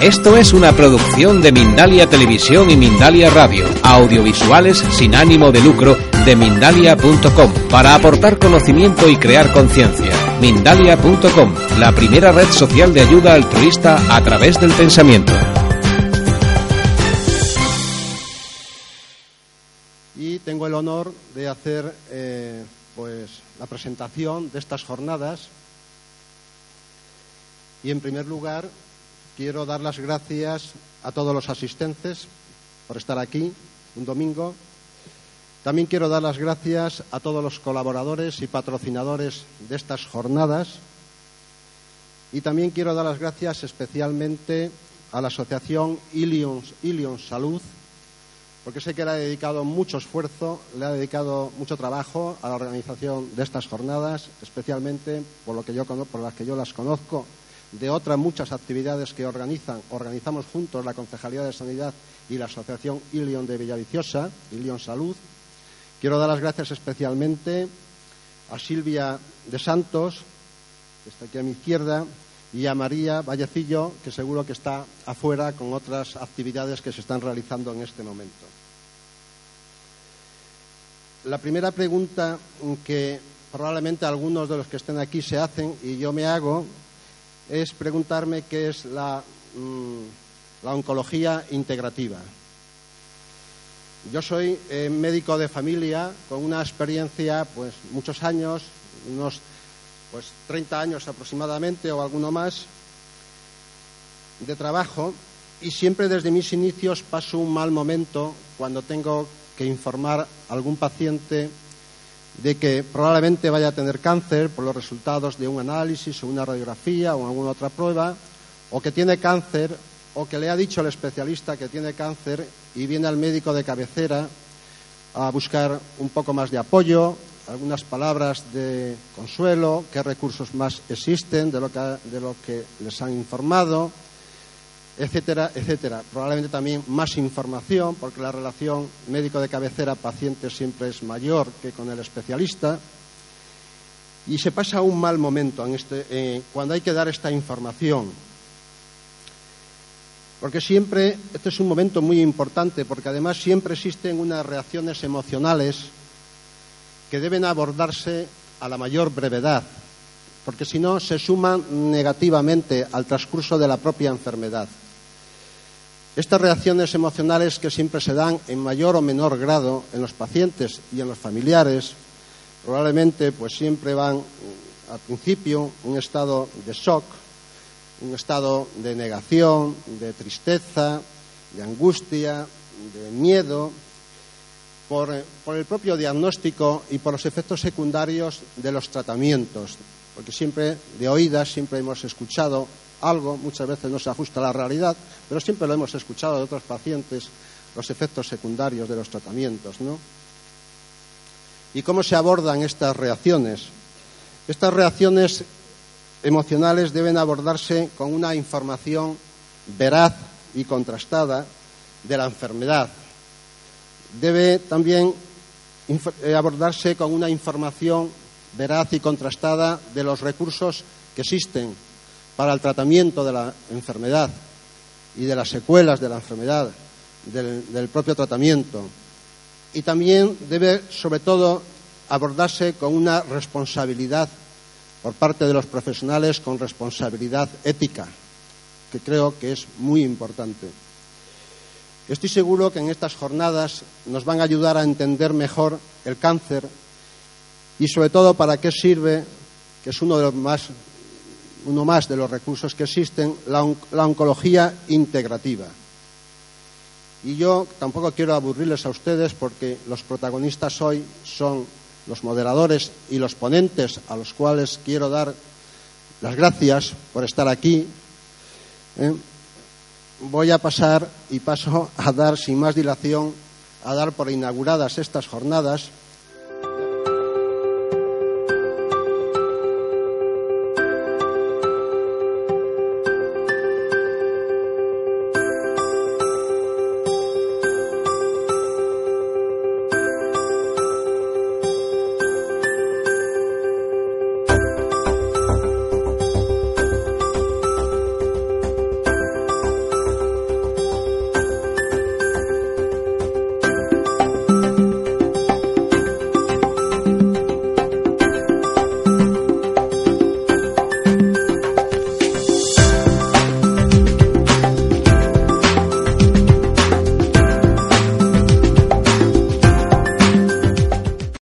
Esto es una producción de Mindalia Televisión y Mindalia Radio, audiovisuales sin ánimo de lucro de mindalia.com, para aportar conocimiento y crear conciencia. Mindalia.com, la primera red social de ayuda altruista a través del pensamiento. Y tengo el honor de hacer eh, pues, la presentación de estas jornadas. Y en primer lugar, quiero dar las gracias a todos los asistentes por estar aquí un domingo. También quiero dar las gracias a todos los colaboradores y patrocinadores de estas jornadas. Y también quiero dar las gracias especialmente a la asociación Ilion, Ilion Salud, porque sé que le ha dedicado mucho esfuerzo, le ha dedicado mucho trabajo a la organización de estas jornadas, especialmente por, lo que yo, por las que yo las conozco de otras muchas actividades que organizan, organizamos juntos la Concejalía de Sanidad y la Asociación Ilion de Villaviciosa, Ilion Salud. Quiero dar las gracias especialmente a Silvia de Santos, que está aquí a mi izquierda, y a María Vallecillo, que seguro que está afuera con otras actividades que se están realizando en este momento. La primera pregunta que probablemente algunos de los que estén aquí se hacen y yo me hago es preguntarme qué es la, mm, la oncología integrativa. Yo soy eh, médico de familia con una experiencia, pues muchos años, unos pues 30 años aproximadamente o alguno más de trabajo y siempre desde mis inicios paso un mal momento cuando tengo que informar a algún paciente de que probablemente vaya a tener cáncer por los resultados de un análisis o una radiografía o alguna otra prueba, o que tiene cáncer, o que le ha dicho el especialista que tiene cáncer y viene al médico de cabecera a buscar un poco más de apoyo, algunas palabras de consuelo, qué recursos más existen de lo que, les han informado, etcétera, etcétera. Probablemente también más información, porque la relación médico de cabecera-paciente siempre es mayor que con el especialista. Y se pasa un mal momento en este, cuando hay que dar esta información. Porque siempre, este es un momento muy importante, porque además siempre existen unas reacciones emocionales que deben abordarse a la mayor brevedad, porque si no se suman negativamente al transcurso de la propia enfermedad. Estas reacciones emocionales que siempre se dan en mayor o menor grado en los pacientes y en los familiares, probablemente pues siempre van mm, al principio un estado de shock, un estado de negación, de tristeza, de angustia, de miedo, por, eh, por, el propio diagnóstico y por los efectos secundarios de los tratamientos, porque siempre de oídas siempre hemos escuchado algo, muchas veces no se ajusta a la realidad, pero siempre lo hemos escuchado de otros pacientes, los efectos secundarios de los tratamientos, ¿no? ¿Y cómo se abordan estas reacciones? Estas reacciones emocionales deben abordarse con una información veraz y contrastada de la enfermedad. Debe también eh, abordarse con una información veraz y contrastada de los recursos que existen para el tratamiento de la enfermedad y de las secuelas de la enfermedad, del, propio tratamiento. Y también debe, sobre todo, abordarse con una responsabilidad por parte de los profesionales, con responsabilidad ética, que creo que es muy importante. Estoy seguro que en estas jornadas nos van a ayudar a entender mejor el cáncer y, sobre todo, para qué sirve, que es uno de los más uno más de los recursos que existen, la, oncología integrativa. Y yo tampoco quiero aburrirles a ustedes porque los protagonistas hoy son los moderadores y los ponentes a los cuales quiero dar las gracias por estar aquí. ¿eh? voy a pasar y paso a dar sin más dilación, a dar por inauguradas estas jornadas